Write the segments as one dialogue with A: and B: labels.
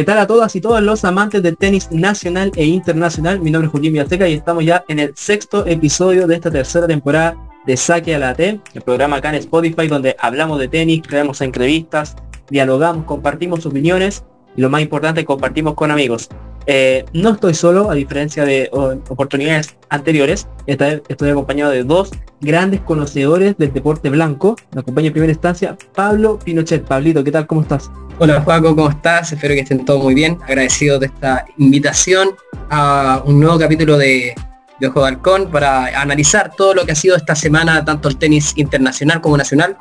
A: ¿Qué tal a todas y todos los amantes del tenis nacional e internacional? Mi nombre es Joaquín Villateca y estamos ya en el sexto episodio de esta tercera temporada de Saque a la T, el programa acá en Spotify donde hablamos de tenis, creamos entrevistas, dialogamos, compartimos opiniones y lo más importante, compartimos con amigos. Eh, no estoy solo, a diferencia de oportunidades anteriores. Estoy acompañado de dos grandes conocedores del deporte blanco. Me acompaña en primera instancia Pablo Pinochet. Pablito, ¿qué tal? ¿Cómo estás?
B: Hola Juaco, ¿cómo estás? Espero que estén todos muy bien. Agradecido de esta invitación a un nuevo capítulo de, de Ojo de Halcón para analizar todo lo que ha sido esta semana, tanto el tenis internacional como nacional.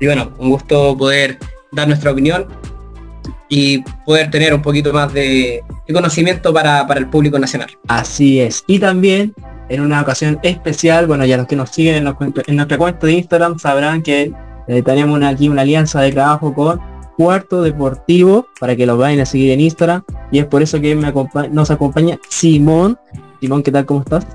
B: Y bueno, un gusto poder dar nuestra opinión y poder tener un poquito más de, conocimiento para, el público nacional.
A: Así es. Y también en una ocasión especial, bueno, ya los que nos siguen en, nuestra cuenta de Instagram sabrán que eh, tenemos aquí una alianza de trabajo con Cuarto Deportivo para que lo vayan a seguir en Instagram y es por eso que me nos acompaña Simón. Simón, ¿qué tal? ¿Cómo estás?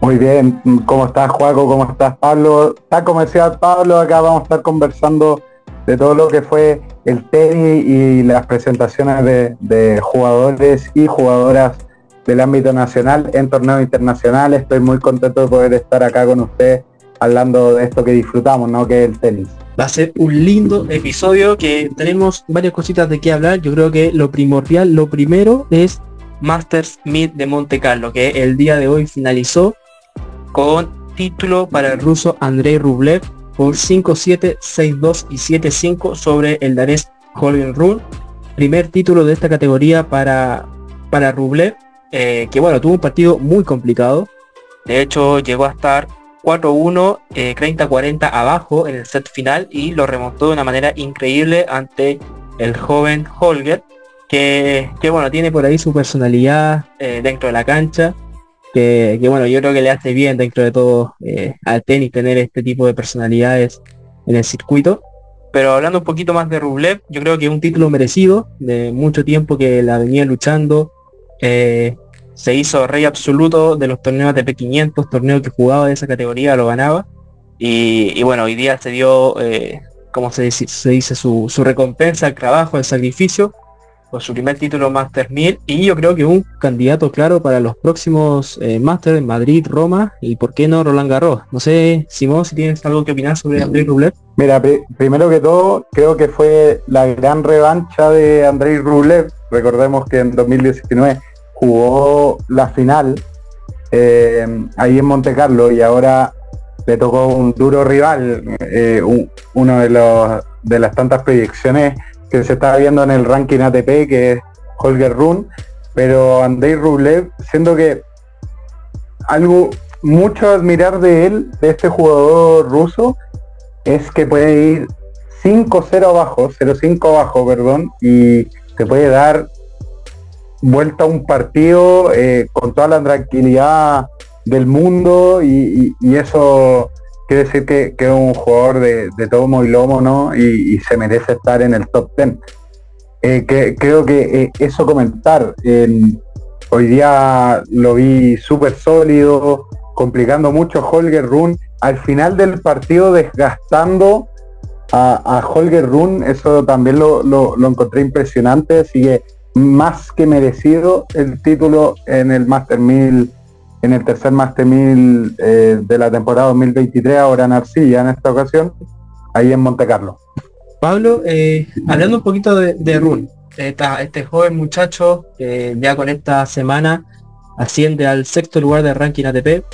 C: Muy bien, ¿cómo estás Juaco? ¿Cómo estás Pablo? Está comercial Pablo, acá vamos a estar conversando de todo lo que fue el tenis y las presentaciones de, jugadores y jugadoras del ámbito nacional en torneos internacionales. Estoy muy contento de poder estar acá con usted hablando de esto que disfrutamos, ¿no? Que es el tenis.
A: Va a ser un lindo episodio que tenemos varias cositas de qué hablar. Yo creo que lo primordial, lo primero es Masters Mid de Monte Carlo, que el día de hoy finalizó con título para el ruso Andrei Rublev por 5-7, 6-2 y 7-5 sobre el danés Holger Rune. Primer título de esta categoría para, para Rublev, eh, que bueno, tuvo un partido muy complicado. De hecho, llegó a estar 4-1, 30-40 eh, abajo en el set final y lo remontó de una manera increíble ante el joven Holger, que, que bueno, tiene por ahí su personalidad eh, dentro de la cancha que, bueno, yo creo que le hace bien dentro de todo eh, al tenis tener este tipo de personalidades en el circuito. Pero hablando un poquito más de Rublev, yo creo que es un título merecido, de mucho tiempo que la venía luchando. Eh, se hizo rey absoluto de los torneos de P500, torneo que jugaba de esa categoría, lo ganaba. Y, bueno, hoy día se dio, eh, como se dice, su recompensa, el trabajo, el sacrificio su primer título Master 1000 y yo creo que un candidato claro para los próximos eh, Master en Madrid, Roma y por qué no Roland Garros. No sé, Simón, si tienes algo que opinar sobre Andrei Rublev.
C: Mira, primero que todo, creo que fue la gran revancha de Andrei Rublev. Recordemos que en 2019 jugó la final eh, ahí en Monte Carlo y ahora le tocó un duro rival, eh, uno de los de las tantas proyecciones se está viendo en el ranking ATP, que es Holger Run, pero Andrei Rublev, siendo que algo mucho a admirar de él, de este jugador ruso, es que puede ir 5-0 abajo, 0-5 abajo, perdón, y se puede dar vuelta a un partido eh, con toda la tranquilidad del mundo y eso quiere decir que, es un jugador de, de tomo y lomo, ¿no? Y, se merece estar en el top 10. Eh, que, creo que eh, eso comentar. hoy día lo vi súper sólido, complicando mucho Holger Run. Al final del partido desgastando a, Holger Run, eso también lo, lo, lo encontré impresionante, así que más que merecido el título en el Master 1000 en el tercer Master 1000 eh, de la temporada 2023, ahora en Arcilla en esta ocasión, ahí en Monte Carlo.
A: Pablo, eh, hablando un poquito de, de Run, este joven muchacho que ya con esta semana asciende al sexto lugar de ranking ATP,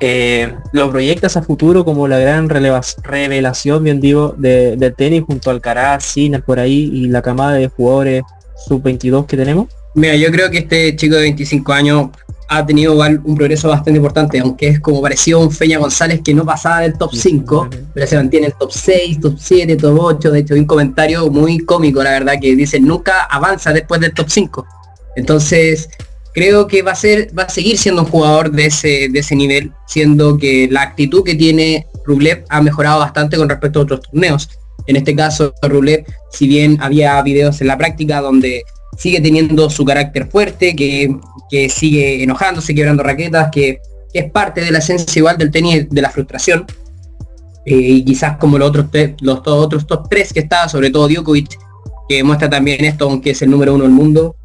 A: eh, lo proyectas a futuro como la gran revelación, bien digo, de, del tenis junto al Alcaraz, Sinner por ahí y la camada de jugadores sub-22 que tenemos?
B: Mira, yo creo que este chico de 25 años ha tenido un progreso bastante importante, aunque es como pareció un Feña González que no pasaba del top 5, pero se mantiene el top 6, top 7, top 8, de hecho hay un comentario muy cómico, la verdad, que dice nunca avanza después del top 5. Entonces, creo que va a ser, va a seguir siendo un jugador de ese, de ese nivel, siendo que la actitud que tiene Rublev ha mejorado bastante con respecto a otros torneos. En este caso, Rublev, si bien había videos en la práctica donde sigue teniendo su carácter fuerte, que, sigue enojándose, quebrando raquetas, que, es parte de la esencia igual del tenis de la frustración. Eh, y quizás como los otros, los otros top 3 que está, sobre todo Djokovic, que muestra también esto, aunque es el número uno del mundo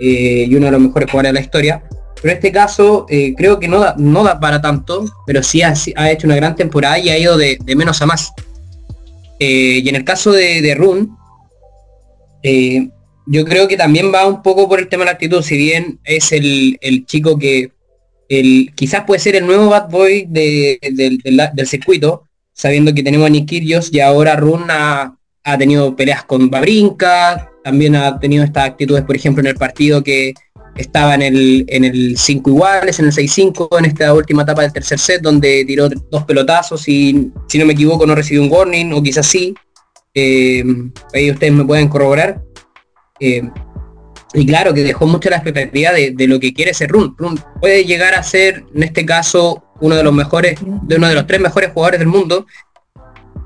B: eh, y uno de los mejores jugadores de la historia. Pero en este caso eh, creo que no da, no da para tanto, pero sí ha, hecho una gran temporada y ha ido de, menos a más. Eh, y en el caso de, de Run, yo creo que también va un poco por el tema de la actitud, si bien es el, el chico que el, quizás puede ser el nuevo bad boy de, de, del circuito, sabiendo que tenemos a Nick y ahora Run ha, ha tenido peleas con Babrinka, también ha tenido estas actitudes, por ejemplo, en el partido que estaba en el, en el 5 iguales, en el 6-5, en esta última etapa del tercer set, donde tiró dos pelotazos y, si no me equivoco, no recibió un warning, o quizás sí. Eh, ahí ustedes me pueden corroborar. Eh, y claro, que dejó mucho la expectativa de, lo que quiere ser Run. Run puede llegar a ser, en este caso, uno de los mejores, de uno de los tres mejores jugadores del mundo,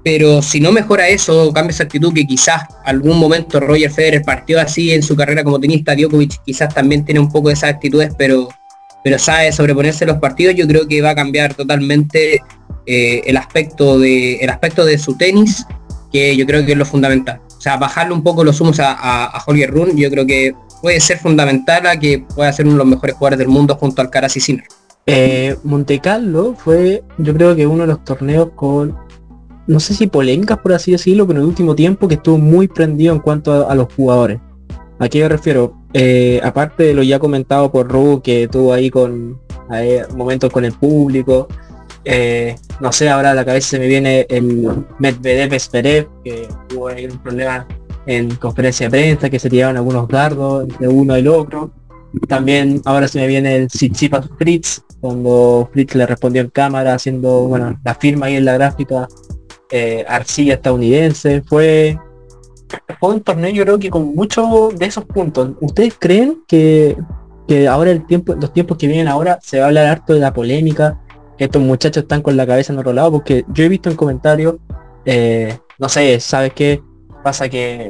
B: pero si no mejora eso, cambia esa actitud que quizás algún momento Roger Federer partió así en su carrera como tenista, Djokovic quizás también tiene un poco de esas actitudes, pero, pero sabe sobreponerse los partidos, yo creo que va a cambiar totalmente eh, el, aspecto de, el aspecto de su tenis, que yo creo que es lo fundamental. O sea, bajarle un poco los humos a, a, a Holger yo creo que puede ser fundamental a que pueda ser uno de los mejores jugadores del mundo junto al Caras y Sinner.
A: Eh, Monte Carlo fue, yo creo que uno de los torneos con no sé si polémicas por así decirlo, pero en el último tiempo que estuvo muy prendido en cuanto a, a los jugadores. ¿A qué me refiero? Eh, aparte de lo ya comentado por Ru, que tuvo ahí con eh, momentos con el público, eh, no sé, ahora a la cabeza se me viene el Medvedev Esperev, que ahí un problema en conferencia de prensa, que se tiraron algunos dardos de uno y el otro. También ahora se me viene el Tsitsipas Fritz, cuando Fritz le respondió en cámara haciendo, bueno, la firma ahí en la gráfica eh, arcilla estadounidense, fue, fue un torneo yo creo que con muchos de esos puntos. ¿Ustedes creen que, que ahora el tiempo, los tiempos que vienen ahora se va a hablar harto de la polémica? Estos muchachos están con la cabeza en otro lado, porque yo he visto en comentarios, eh, no sé, ¿sabes qué? Pasa que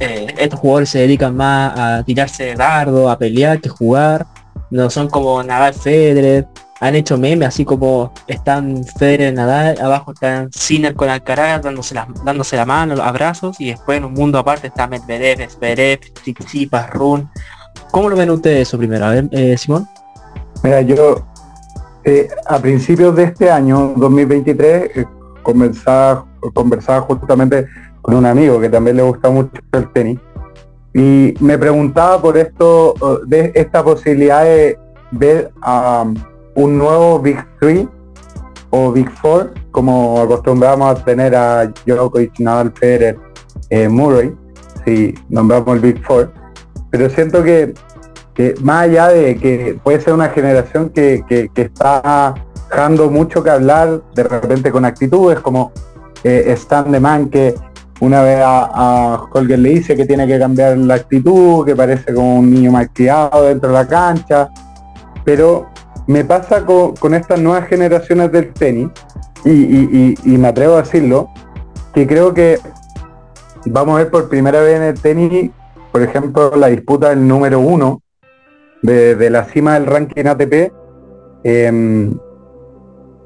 A: eh, estos jugadores se dedican más a tirarse de dardo, a pelear que jugar. No son como Nadal Federer, han hecho memes así como están Federer Nadal, abajo están Sinner con Alcaraz dándose la, dándose la mano, los abrazos y después en un mundo aparte está Medvedev, Zverev, Tsitsipas, Run. ¿Cómo lo ven ustedes eso primero? A ver, eh, Simón.
C: Mira, yo eh, a principios de este año, 2023, eh, conversaba, justamente con un amigo que también le gusta mucho el tenis y me preguntaba por esto, de esta posibilidad de ver a... Um, un nuevo Big Three o Big Four, como acostumbramos a tener a Djokovic, Nadal, Federer, eh, Murray, si nombramos el Big Four, pero siento que, que, más allá de que puede ser una generación que, que, está dejando mucho que hablar de repente con actitudes como eh, Stan de Man que una vez a, a Holger le dice que tiene que cambiar la actitud, que parece como un niño mal criado dentro de la cancha, pero me pasa con, estas nuevas generaciones del tenis, y, me atrevo a decirlo, que creo que vamos a ver por primera vez en el tenis, por ejemplo, la disputa del número uno de, la cima del ranking ATP em,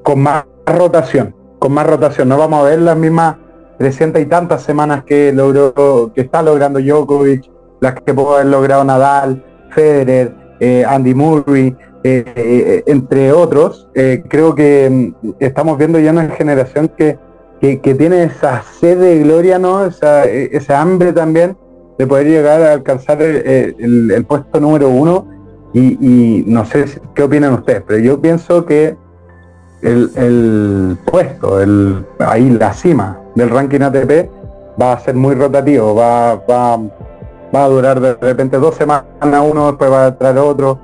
C: con más rotación, con más rotación. No vamos a ver las mismas 300 y tantas semanas que logró, que está logrando Djokovic, las que pudo haber logrado Nadal, Federer, eh, Andy Murray, eh, eh, entre otros, creo que mm, estamos viendo ya una generación que, que, tiene esa sed de gloria, ¿no? Esa, esa, hambre también de poder llegar a alcanzar el, el, puesto número uno. Y, no sé qué opinan ustedes, pero yo pienso que el, el puesto, el, ahí la cima del ranking ATP va a ser muy rotativo, va, va, va a durar de repente dos semanas uno, después va a traer otro.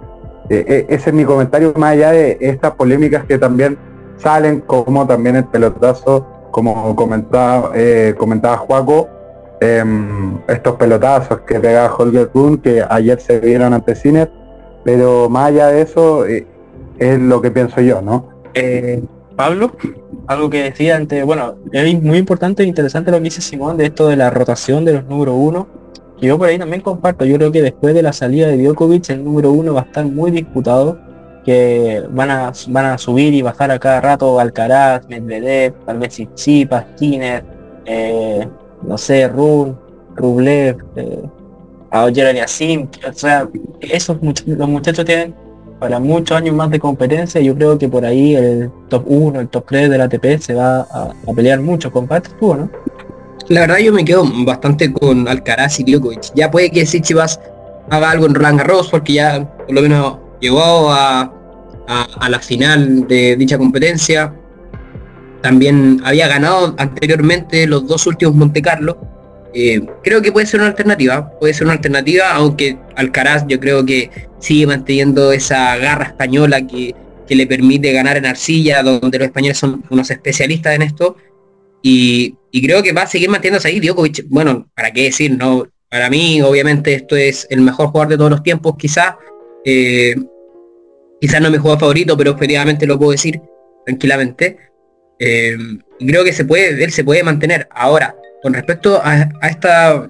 C: Eh, eh, ese es mi comentario, más allá de estas polémicas que también salen, como también el pelotazo, como comentaba, eh, comentaba Juaco, em, estos pelotazos que pega Holger Kuhn, que ayer se vieron ante Cine, pero más allá de eso, es lo que pienso yo, ¿no?
A: Pablo, algo que decía antes, bueno, es muy importante e interesante lo que dice Simón de esto de la rotación de los número uno yo por ahí también comparto, yo creo que después de la salida de Djokovic el número uno va a estar muy disputado, que van a, van a subir y bajar a cada rato Alcaraz, Medvedev, tal vez Tsitsipas, Skinner, eh, no sé, Run, Rublev, eh, a Jeremy Asim, o sea, esos los muchachos tienen para muchos años más de competencia, yo creo que por ahí el top 1, el top 3 del ATP se va a, pelear mucho con tú, ¿no?
B: La verdad yo me quedo bastante con Alcaraz y Djokovic. Ya puede que Chivas haga algo en Roland Garros porque ya por lo menos llegó a, a, la final de dicha competencia. También había ganado anteriormente los dos últimos Monte Carlo. Eh, creo que puede ser una alternativa, puede ser una alternativa, aunque Alcaraz yo creo que sigue manteniendo esa garra española que, le permite ganar en arcilla, donde los españoles son unos especialistas en esto. Y, creo que va a seguir manteniéndose ahí. Djokovic, bueno, ¿para qué decir? No, para mí, obviamente, esto es el mejor jugador de todos los tiempos, quizás. Eh, quizás no es mi jugador favorito, pero efectivamente lo puedo decir tranquilamente. Eh, creo que se puede, él se puede mantener. Ahora, con respecto a, esta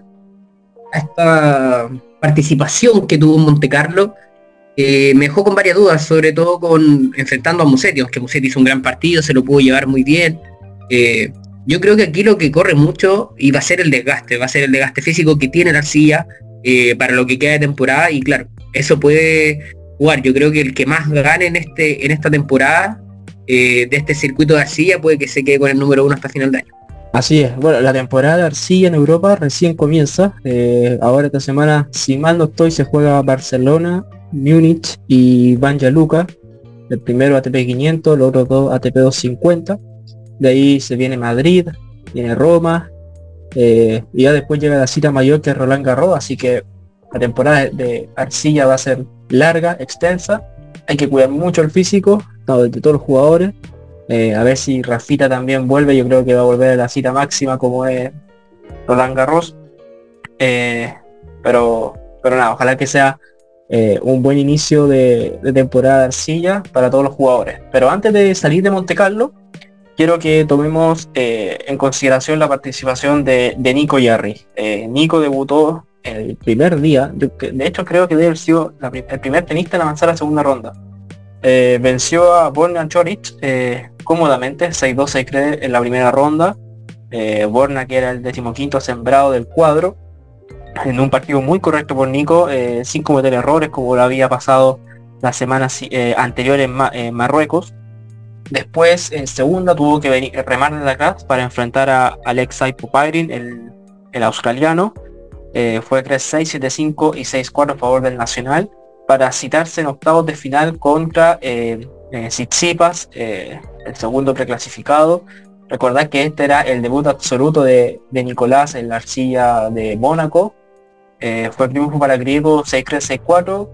B: a esta participación que tuvo en Monte Carlo, eh, me dejó con varias dudas, sobre todo con enfrentando a Musetti, aunque Musetti hizo un gran partido, se lo pudo llevar muy bien. Eh, yo creo que aquí lo que corre mucho y va a ser el desgaste, va a ser el desgaste físico que tiene la eh, para lo que queda de temporada y claro, eso puede jugar. Yo creo que el que más gane en este en esta temporada de este circuito de arcilla puede que se quede con el número uno hasta final de año.
A: Así es, bueno, la temporada de arcilla en Europa recién comienza. Eh, ahora esta semana, si mal no estoy, se juega Barcelona, Múnich y Banja Luka. El primero ATP 500, los otros dos ATP 250. De ahí se viene Madrid, viene Roma. Eh, y ya después llega la cita mayor que es Roland Garros. Así que la temporada de arcilla va a ser larga, extensa. Hay que cuidar mucho el físico de todos los jugadores eh, a ver si Rafita también vuelve, yo creo que va a volver a la cita máxima como es Roland Garros. Eh, pero, pero nada, ojalá que sea eh, un buen inicio de, temporada de arcilla para todos los jugadores. Pero antes de salir de Monte Carlo, quiero que tomemos en consideración la participación de, Nico Yarri. Nico debutó el primer día, de, hecho creo que debe haber sido el primer tenista en avanzar a la segunda ronda. venció a Borna Choric cómodamente, 6-2 cree en la primera ronda. Eh, Borna, que era el decimoquinto sembrado del cuadro, en un partido muy correcto por Nico, eh, sin cometer errores como lo había pasado las semanas eh, anteriores en, Marruecos. Después, en segunda, tuvo que venir, remar de atrás para enfrentar a Alexei Popairin, el, el australiano. Eh, fue 3-6, 7-5 y 6-4 a favor del Nacional para citarse en octavos de final contra eh, Tsitsipas, el segundo preclasificado. Recordad que este era el debut absoluto de, Nicolás en la arcilla de Mónaco. Eh, fue el triunfo para griego 6-3-6-4,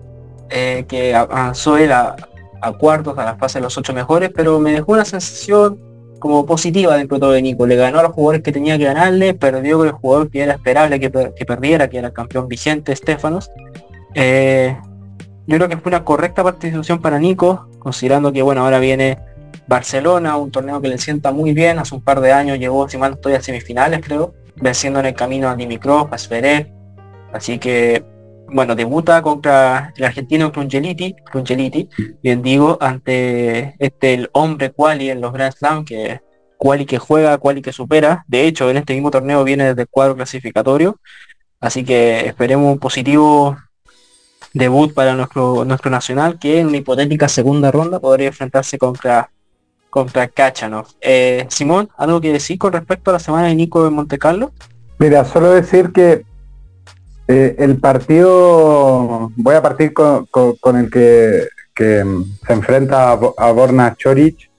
A: eh, que avanzó él a, cuartos, a la fase de los ocho mejores, pero me dejó una sensación como positiva dentro de todo de Nico. Le ganó a los jugadores que tenía que ganarle, perdió con el jugador que era esperable que, perdiera, que era el campeón vigente, Estefanos. Eh, yo creo que fue una correcta participación para Nico, considerando que bueno, ahora viene Barcelona, un torneo que le sienta muy bien, hace un par de años llegó, si mal estoy, a semifinales creo, venciendo en el camino a Dimitrov, a Zverev, así que, bueno, debuta contra el argentino Crungeliti, Crungeliti, bien digo, ante este el hombre quali en los Grand Slam, que quali que juega, quali que supera, de hecho en este mismo torneo viene desde el cuadro clasificatorio, así que esperemos un positivo debut para nuestro, nuestro nacional que en una hipotética segunda ronda podría enfrentarse contra contra Kachanov. Eh, Simón, ¿algo que decir con respecto a la semana de Nico de Monte Carlo?
C: Mira, solo decir que eh, el partido, voy a partir con, el que, mm, se enfrenta a, Borna Choric,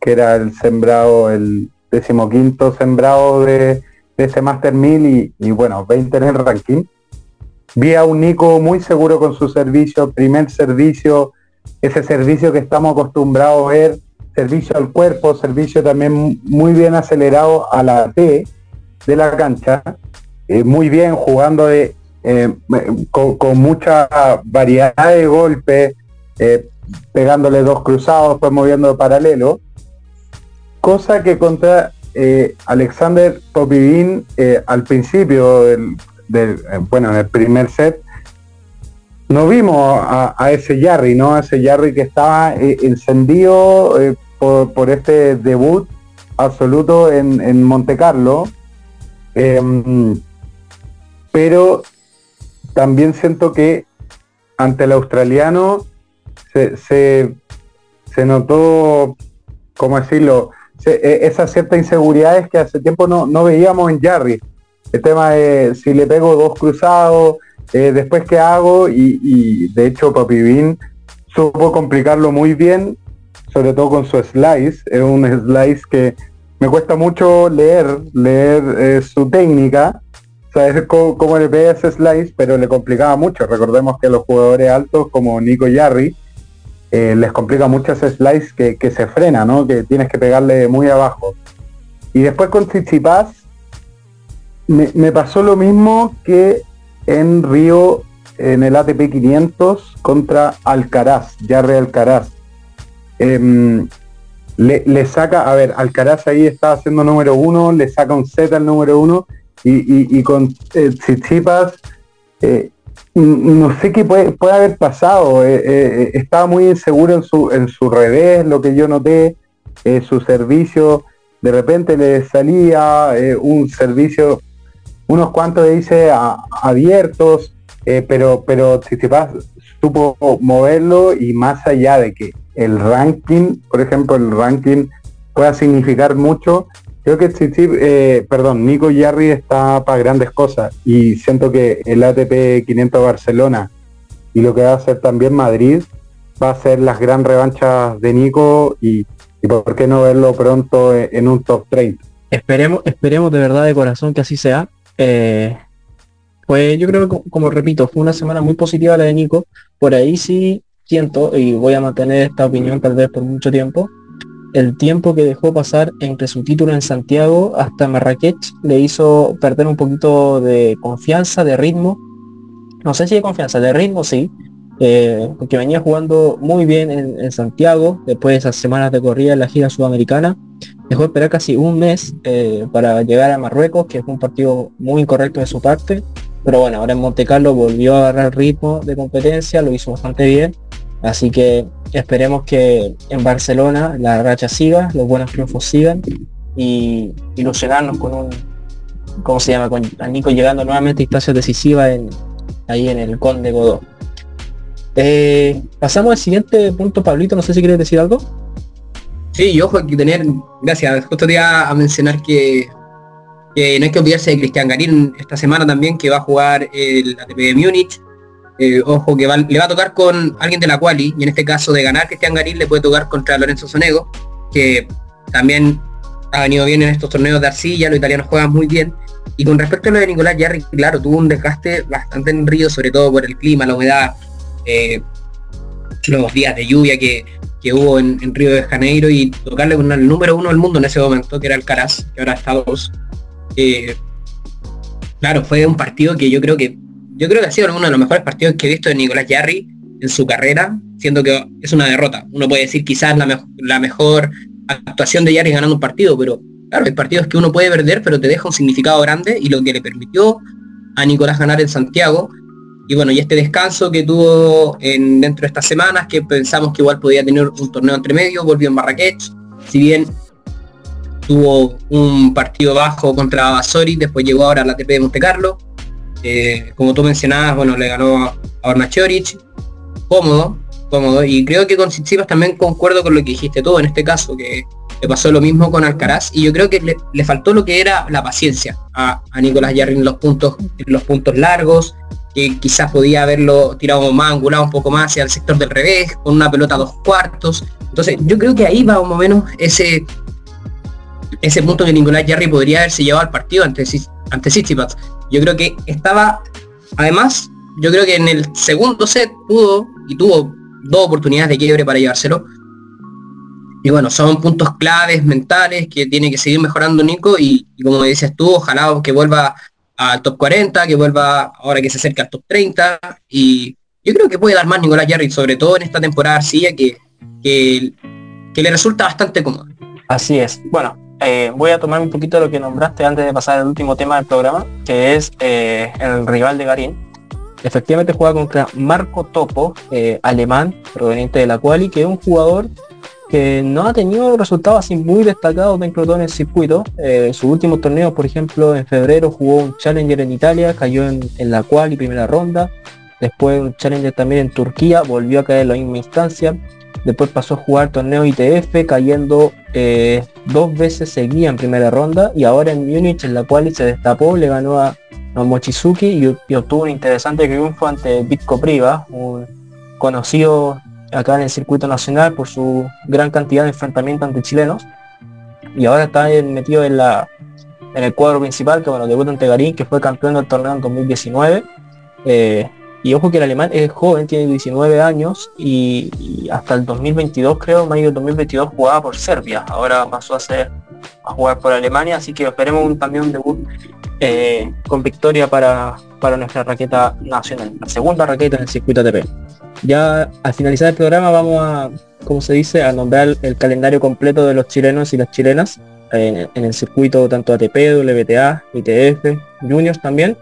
C: que era el sembrado, el decimoquinto sembrado de, ese Master 1000 y, bueno, 20 en el ranking. Vi a un Nico muy seguro con su servicio, primer servicio, ese servicio que estamos acostumbrados a ver servicio al cuerpo, servicio también muy bien acelerado a la T de la cancha, eh, muy bien jugando de, eh, con, mucha variedad de golpes, eh, pegándole dos cruzados, pues moviendo paralelo, cosa que contra Alexander Popivin al principio del, bueno, en el primer set, no vimos a, ese Jarry, ¿no? A ese Jarry que estaba encendido por, este debut absoluto en, en Monte Carlo. Em, pero también siento que ante el australiano se, se, notó, ¿cómo decirlo? E, esas ciertas inseguridades que hace tiempo no, no veíamos en Jarry. El tema de si le pego dos cruzados, eh, después qué hago, y, de hecho Papi Bean supo complicarlo muy bien, sobre todo con su slice. Es un slice que me cuesta mucho leer, leer eh, su técnica, saber cómo, le pega ese slice, pero le complicaba mucho. Recordemos que los jugadores altos como Nico Yarri eh, les complica mucho ese slice que, se frena, ¿no? Que tienes que pegarle muy abajo. Y después con Tsitsipas me, me pasó lo mismo que en Río en el ATP 500 contra Alcaraz, Jarre Alcaraz. Em, le, saca, a ver, Alcaraz ahí está haciendo número uno, le saca un set al número uno y, con eh, Tsitsipas eh, no sé qué puede, puede haber pasado. Eh, estaba muy inseguro en su, en su revés, lo que yo noté, su servicio. De repente le salía un servicio, unos cuantos dice abiertos, pero, pero Tsitsipas supo moverlo y más allá de que el ranking, por ejemplo, el ranking pueda significar mucho, Creo que sí, eh, perdón, Nico Yarri está para grandes cosas y siento que el ATP 500 Barcelona y lo que va a hacer también Madrid va a ser las gran revanchas de Nico y, por qué no verlo pronto en, un top 30.
A: Esperemos, esperemos de verdad de corazón que así sea. Pues yo creo que como repito, fue una semana muy positiva la de Nico. Por ahí sí siento, y voy a mantener esta opinión tal vez por mucho tiempo, el tiempo que dejó pasar entre su título en Santiago hasta Marrakech le hizo perder un poquito de confianza, de ritmo. No sé si de confianza, de ritmo sí, eh, porque venía jugando muy bien en, Santiago, después de esas semanas de corrida en la gira sudamericana. Dejó esperar casi un mes eh, para llegar a Marruecos, que fue un partido muy incorrecto de su parte. Pero bueno, ahora en Monte Carlo volvió a agarrar ritmo de competencia, lo hizo bastante bien. Así que Esperemos que en Barcelona la racha siga, los buenos triunfos sigan y ilusionarnos con un, ¿cómo se llama? Con Nico llegando nuevamente a instancias decisivas en, ahí en el Conde Godó. Eh, pasamos al siguiente punto, Pablito, no sé si quieres decir algo.
B: Sí, y ojo, que tener, gracias, justo te iba a mencionar que, que no hay que olvidarse de Cristian Garín esta semana también, que va a jugar el ATP de Múnich, eh, ojo que le va a tocar con alguien de la quali, y en este caso de ganar Cristian Garín le puede tocar contra Lorenzo Sonego, que también ha venido bien en estos torneos de arcilla, los italianos juegan muy bien. Y con respecto a lo de Nicolás Jarry, claro, tuvo un desgaste bastante en Río, sobre todo por el clima, la humedad, eh, los días de lluvia que, hubo en, Río de Janeiro y tocarle con el número uno del mundo en ese momento, que era el Caraz, que ahora está dos. Eh, claro, fue un partido que yo creo que yo creo que ha sido uno de los mejores partidos que he visto de Nicolás Jarry en su carrera, siendo que es una derrota. Uno puede decir quizás la, mejor actuación de Jarry ganando un partido, pero claro, hay partidos que uno puede perder, pero te deja un significado grande y lo que le permitió a Nicolás ganar en Santiago. Y bueno, y este descanso que tuvo en, dentro de estas semanas, que pensamos que igual podía tener un torneo entre medio, volvió en Marrakech, si bien tuvo un partido bajo contra Basori, después llegó ahora a la TP de Monte Carlo, eh, como tú mencionabas, bueno, le ganó a Orna Chorich, cómodo, cómodo, y creo que con Tsitsipas también concuerdo con lo que dijiste tú en este caso, que le pasó lo mismo con Alcaraz, y yo creo que le, faltó lo que era la paciencia a, Nicolás Jarry en los puntos, los puntos largos, que quizás podía haberlo tirado más, angulado un poco más hacia el sector del revés, con una pelota a dos cuartos. Entonces, yo creo que ahí va más o menos ese ese punto que Nicolás Jarry podría haberse llevado al partido ante, ante yo creo que estaba, además, yo creo que en el segundo set pudo y tuvo dos oportunidades de quiebre para llevárselo. Y bueno, son puntos claves mentales que tiene que seguir mejorando Nico y, como dices tú, ojalá que vuelva al top 40, que vuelva ahora que se acerca al top 30 y yo creo que puede dar más Nicolás Jarry, sobre todo en esta temporada arcilla que, que, que le resulta bastante cómodo.
A: Así es. Bueno, eh, voy a tomar un poquito de lo que nombraste antes de pasar al último tema del programa, que es eh, el rival de Garín. Efectivamente juega contra Marco Topo, eh, alemán, proveniente de la Quali, que es un jugador que no ha tenido resultados así muy destacados dentro de todo en el circuito. Eh, su último torneo, por ejemplo, en febrero jugó un Challenger en Italia, cayó en, la cual y primera ronda. Después un Challenger también en Turquía, volvió a caer en la misma instancia. Después pasó a jugar torneo ITF, cayendo eh, dos veces seguía en primera ronda. Y ahora en Múnich, en la cual se destapó, le ganó a, Mochizuki y, obtuvo un interesante triunfo ante Bitco Priva, un conocido acá en el circuito nacional por su gran cantidad de enfrentamientos ante chilenos. Y ahora está metido en la en el cuadro principal, que bueno, debuta ante Garín, que fue campeón del torneo en 2019. Eh, y ojo que el alemán es joven, tiene 19 años y, hasta el 2022, creo, mayo del 2022 jugaba por Serbia. Ahora pasó a ser a jugar por Alemania, así que esperemos un, también un debut eh, con victoria para, para nuestra raqueta nacional, la segunda raqueta en el circuito ATP. Ya al finalizar el programa vamos a, como se dice, a nombrar el calendario completo de los chilenos y las chilenas en, el circuito tanto ATP, WTA, ITF, Juniors también.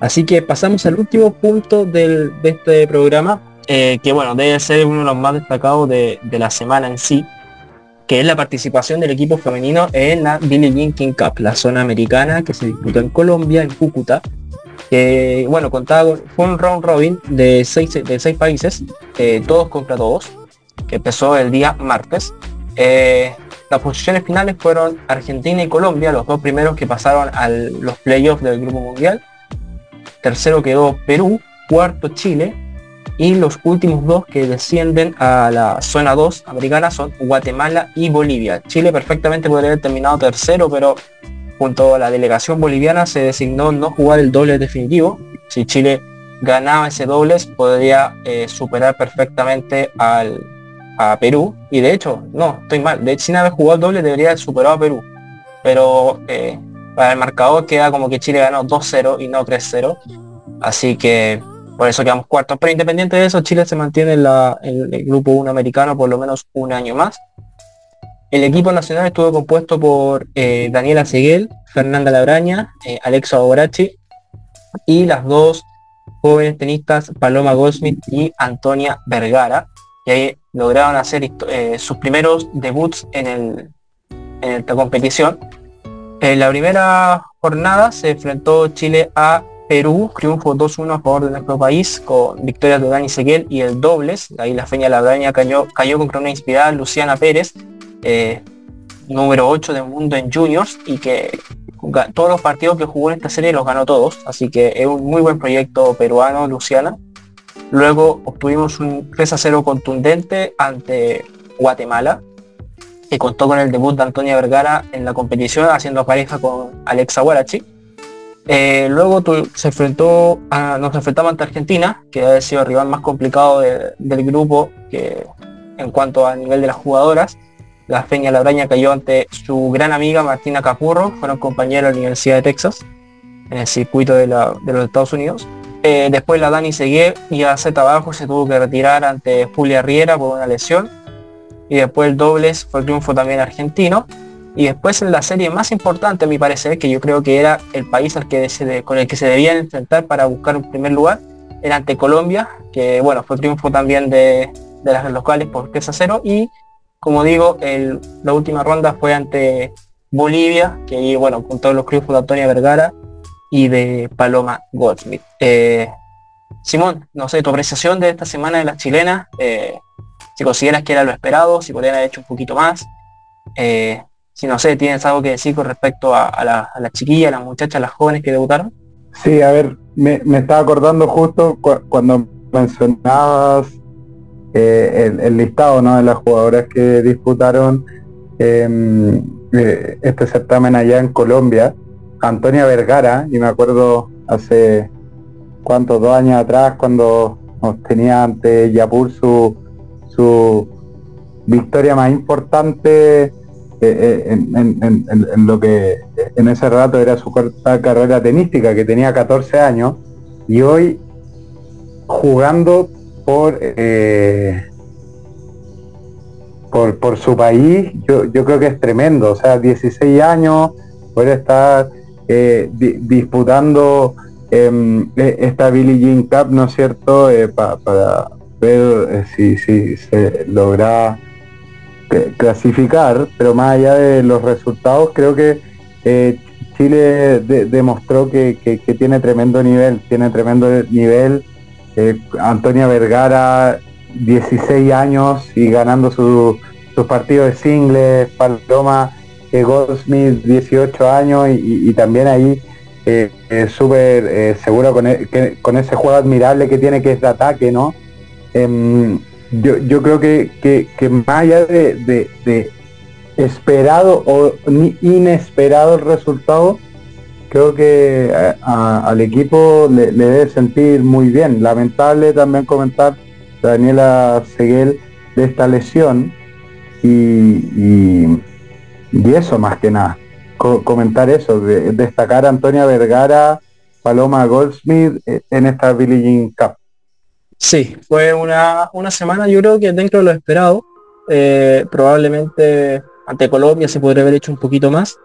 A: Así que pasamos al último punto de este programa, eh, que bueno, debe ser uno de los más destacados de, la semana en sí, que es la participación del equipo femenino en la Billie Jean King Cup, la zona americana que se disputó en Colombia, en Cúcuta, bueno, contaba, fue un round robin de seis, de seis países, eh, todos contra todos, que empezó el día martes. Eh, las posiciones finales fueron Argentina y Colombia, los dos primeros que pasaron a los playoffs del Grupo Mundial. Tercero quedó Perú, cuarto Chile y los últimos dos que descienden a la zona 2 americana son Guatemala y Bolivia. Chile perfectamente podría haber terminado tercero, pero junto a la delegación boliviana se designó no jugar el doble definitivo. Si Chile ganaba ese dobles podría eh, superar perfectamente al, a Perú. Y de hecho, no, estoy mal. De hecho, sin haber jugado el doble debería haber superado a Perú. Pero eh, para el marcador queda como que Chile ganó 2-0 y no 3-0. Así que por eso quedamos cuartos. Pero independiente de eso, Chile se mantiene en, la, el grupo 1 americano por lo menos un año más. El equipo nacional estuvo compuesto por eh, Daniela Seguel, Fernanda Labraña, eh, Alexa Obrachi y las dos jóvenes tenistas Paloma Goldsmith y Antonia Vergara, que lograron hacer eh, sus primeros debuts en, el, en esta competición. En la primera jornada se enfrentó Chile a Perú, triunfo 2-1 a favor de nuestro país, con victorias de Dani Seguel y el dobles. Ahí la Feña Labraña cayó, cayó contra una inspirada Luciana Pérez, eh, número 8 del mundo en juniors y que todos los partidos que jugó en esta serie los ganó todos, así que es un muy buen proyecto peruano, Luciana. Luego obtuvimos un 3 0 contundente ante Guatemala, que contó con el debut de Antonia Vergara en la competición, haciendo pareja con Alexa Guarachi. Eh, luego se enfrentó a, nos enfrentamos ante Argentina, que ha sido el rival más complicado del grupo que, en cuanto a nivel de las jugadoras. La Feña Labraña cayó ante su gran amiga Martina Capurro, fueron compañeros de la Universidad de Texas, en el circuito de, los Estados Unidos. Eh, después la Dani Segué y a Z abajo se tuvo que retirar ante Julia Riera por una lesión. Y después el dobles fue el triunfo también argentino. Y después en la serie más importante a mi parecer, que yo creo que era el país al que con el que se debían enfrentar para buscar un primer lugar, era ante Colombia, que bueno, fue triunfo también de, las locales por 3 a 0. Y como digo, la última ronda fue ante Bolivia, que bueno, con todos los triunfos de Antonia Vergara y de Paloma Goldsmith. Eh, Simón, no sé, tu apreciación de esta semana de las chilenas, eh, si consideras que era lo esperado, si podrían haber hecho un poquito más, eh, si no sé, tienes algo que decir con respecto a, la, las chiquillas, a las muchachas, las jóvenes que debutaron.
C: Sí, a ver, me, estaba acordando justo cuando mencionabas el, listado ¿no? de las jugadoras que disputaron em, eh, este certamen allá en Colombia. Antonia Vergara, y me acuerdo hace cuántos, dos años atrás, cuando nos tenía ante Yapur su, su victoria más importante eh, eh, en, lo que en ese rato era su corta carrera tenística, que tenía 14 años, y hoy jugando por, eh, por, por su país, yo, yo creo que es tremendo. O sea, 16 años, puede estar eh, disputando em, e, esta Billie Jean Cup, ¿no es cierto? Eh, para ver si, si se logra clasificar, pero más allá de los resultados, creo que eh, Chile demostró que, tiene tremendo nivel, tiene tremendo nivel. Eh, Antonia Vergara, 16 años y ganando sus partidos de singles, Paloma eh, Goldsmith, 18 años y, también ahí eh, súper seguro con, e, con ese juego admirable que tiene que es de ataque, ¿no? Em, yo, creo que, que, más allá de, esperado o inesperado el resultado, creo que al equipo le, debe sentir muy bien. Lamentable también comentar Daniela Seguel de esta lesión y, y, eso más que nada. comentar eso, destacar a Antonia Vergara, Paloma Goldsmith eh, en esta Billie Jean Cup.
A: Sí, fue una, una semana yo creo que dentro de lo esperado. Eh, probablemente ante Colombia se podría haber hecho un poquito más.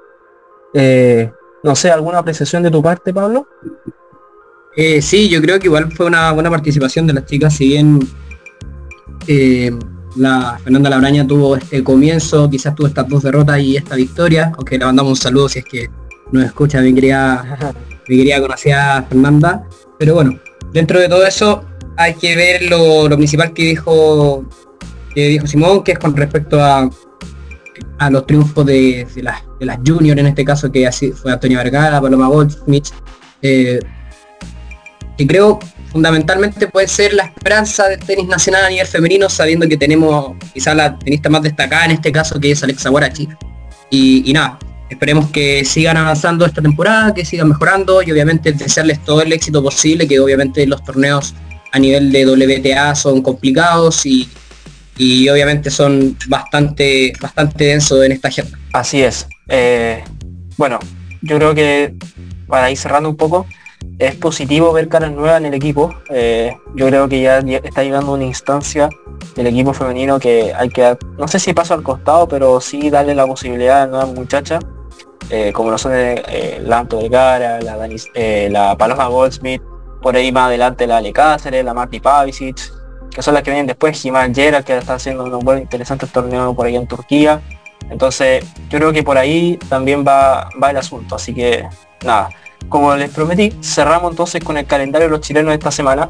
A: Eh, no sé, ¿alguna apreciación de tu parte, Pablo?
B: Eh, sí, yo creo que igual fue una buena participación de las chicas, si bien la Fernanda Labraña tuvo este comienzo, quizás tuvo estas dos derrotas y esta victoria, aunque le mandamos un saludo si es que nos escucha mi querida, mi querida conocida Fernanda. Pero bueno, dentro de todo eso, hay que ver lo, principal que dijo que dijo Simón, que es con respecto a, a los triunfos de, las, de las junior, en este caso que así fue Antonio Vergara, Paloma Goldsmith, eh, que creo fundamentalmente puede ser la esperanza del tenis nacional a nivel femenino, sabiendo que tenemos quizá la tenista más destacada en este caso que es Alexa Guarachi. Y nada, esperemos que sigan avanzando esta temporada, que sigan mejorando y obviamente desearles todo el éxito posible, que obviamente los torneos a nivel de WTA son complicados y, obviamente son bastante, bastante densos en esta agenda.
A: Así es. Eh, bueno, yo creo que para ir cerrando un poco, es positivo ver caras nuevas en el equipo. Eh, yo creo que ya está llegando una instancia del equipo femenino que hay que, no sé si paso al costado, pero sí darle la posibilidad a nuevas muchachas, eh, como lo son la Anto Vergara, la, la Paloma Goldsmith, por ahí más adelante la Ale Cáceres, la Marti Pavicic, que son las que vienen después, Jimán Gerard, que está haciendo un buen interesante torneo por ahí en Turquía. Entonces, yo creo que por ahí también va, va el asunto. Así que, nada, como les prometí, cerramos entonces con el calendario de los chilenos de esta semana.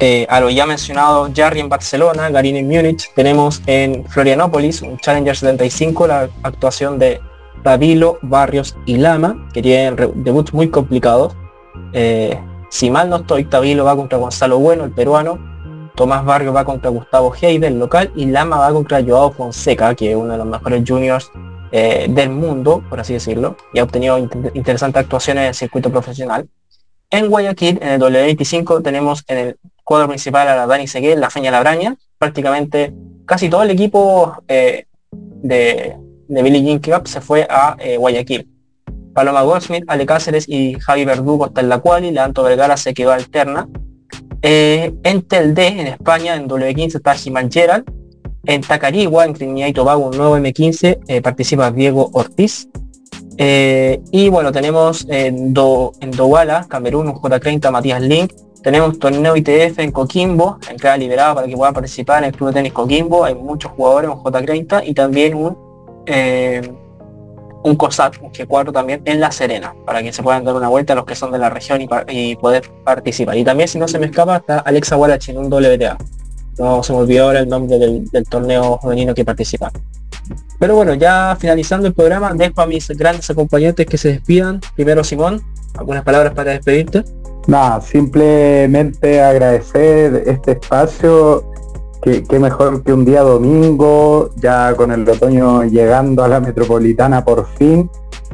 A: Eh, a lo ya mencionado Jarry en Barcelona, Garín en Múnich, tenemos en Florianópolis un Challenger 75, la actuación de Pabilo, Barrios y Lama, que tienen debuts muy complicados. Eh, si mal no estoy, Tabilo va contra Gonzalo Bueno, el peruano. Tomás Vargas va contra Gustavo Heide, el local. Y Lama va contra Joao Fonseca, que es uno de los mejores juniors eh, del mundo, por así decirlo. Y ha obtenido interesantes actuaciones en el circuito profesional. En Guayaquil, en el W25, tenemos en el cuadro principal a la Dani Seguel, la Feña Labraña. Prácticamente casi todo el equipo eh, de, de Billie Jean Cup se fue a eh, Guayaquil. Paloma Goldsmith, Ale Cáceres y Javi Verdugo está en la cual y Leandro Vergara se quedó alterna. Eh, en Tel D, en España, en W15 está Jiman Gerald. En Tacarigua, en Trinidad y Tobago, un nuevo M15, eh, participa Diego Ortiz. Eh, y bueno, tenemos en, Do, en Douala, Camerún, un J30, Matías Link. Tenemos torneo ITF en Coquimbo, entrada liberada para que puedan participar en el Club de Tenis Coquimbo. Hay muchos jugadores, un J30 y también un un COSAT, un G4 también en La Serena, para que se puedan dar una vuelta a los que son de la región y, poder participar. Y también, si no se me escapa, está Alexa Wallach en un WTA. No se me olvidó ahora el nombre del, torneo femenino que participa. Pero bueno, ya finalizando el programa, dejo a mis grandes acompañantes que se despidan. Primero Simón, algunas palabras para despedirte.
C: Nada, simplemente agradecer este espacio Qué, mejor que un día domingo, ya con el otoño llegando a la metropolitana por fin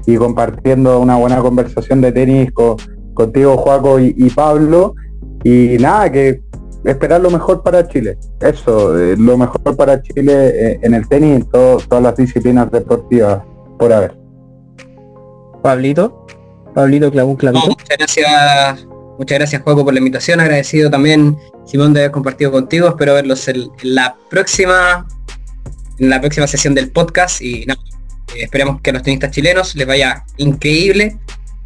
C: y compartiendo una buena conversación de tenis contigo, Juaco y, Pablo. Y nada, que esperar lo mejor para Chile. Eso, eh, lo mejor para Chile eh, en el tenis y en todas las disciplinas deportivas por haber.
A: Pablito, Pablito clavó un clavito.
B: muchas gracias, muchas gracias Juaco por la invitación, agradecido también Simón de haber compartido contigo. Espero verlos en, la próxima en la próxima sesión del podcast y no, eh, esperemos que a los tenistas chilenos les vaya increíble,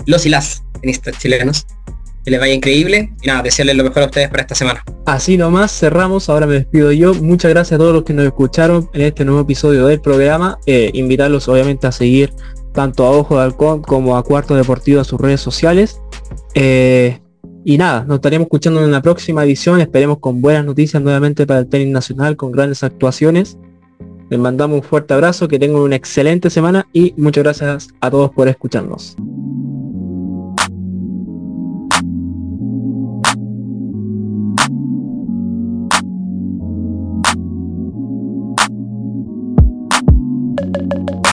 B: los y las tenistas chilenos. que les vaya increíble y nada, desearles lo mejor a ustedes para esta semana.
A: Así nomás cerramos, ahora me despido yo. Muchas gracias a todos los que nos escucharon en este nuevo episodio del programa. Eh, invitarlos obviamente a seguir tanto a Ojo de Halcón como a Cuarto Deportivo en sus redes sociales. Eh, y nada, nos estaremos escuchando en la próxima edición. Esperemos con buenas noticias nuevamente para el tenis nacional, con grandes actuaciones. Les mandamos un fuerte abrazo, que tengan una excelente semana y muchas gracias a todos por escucharnos.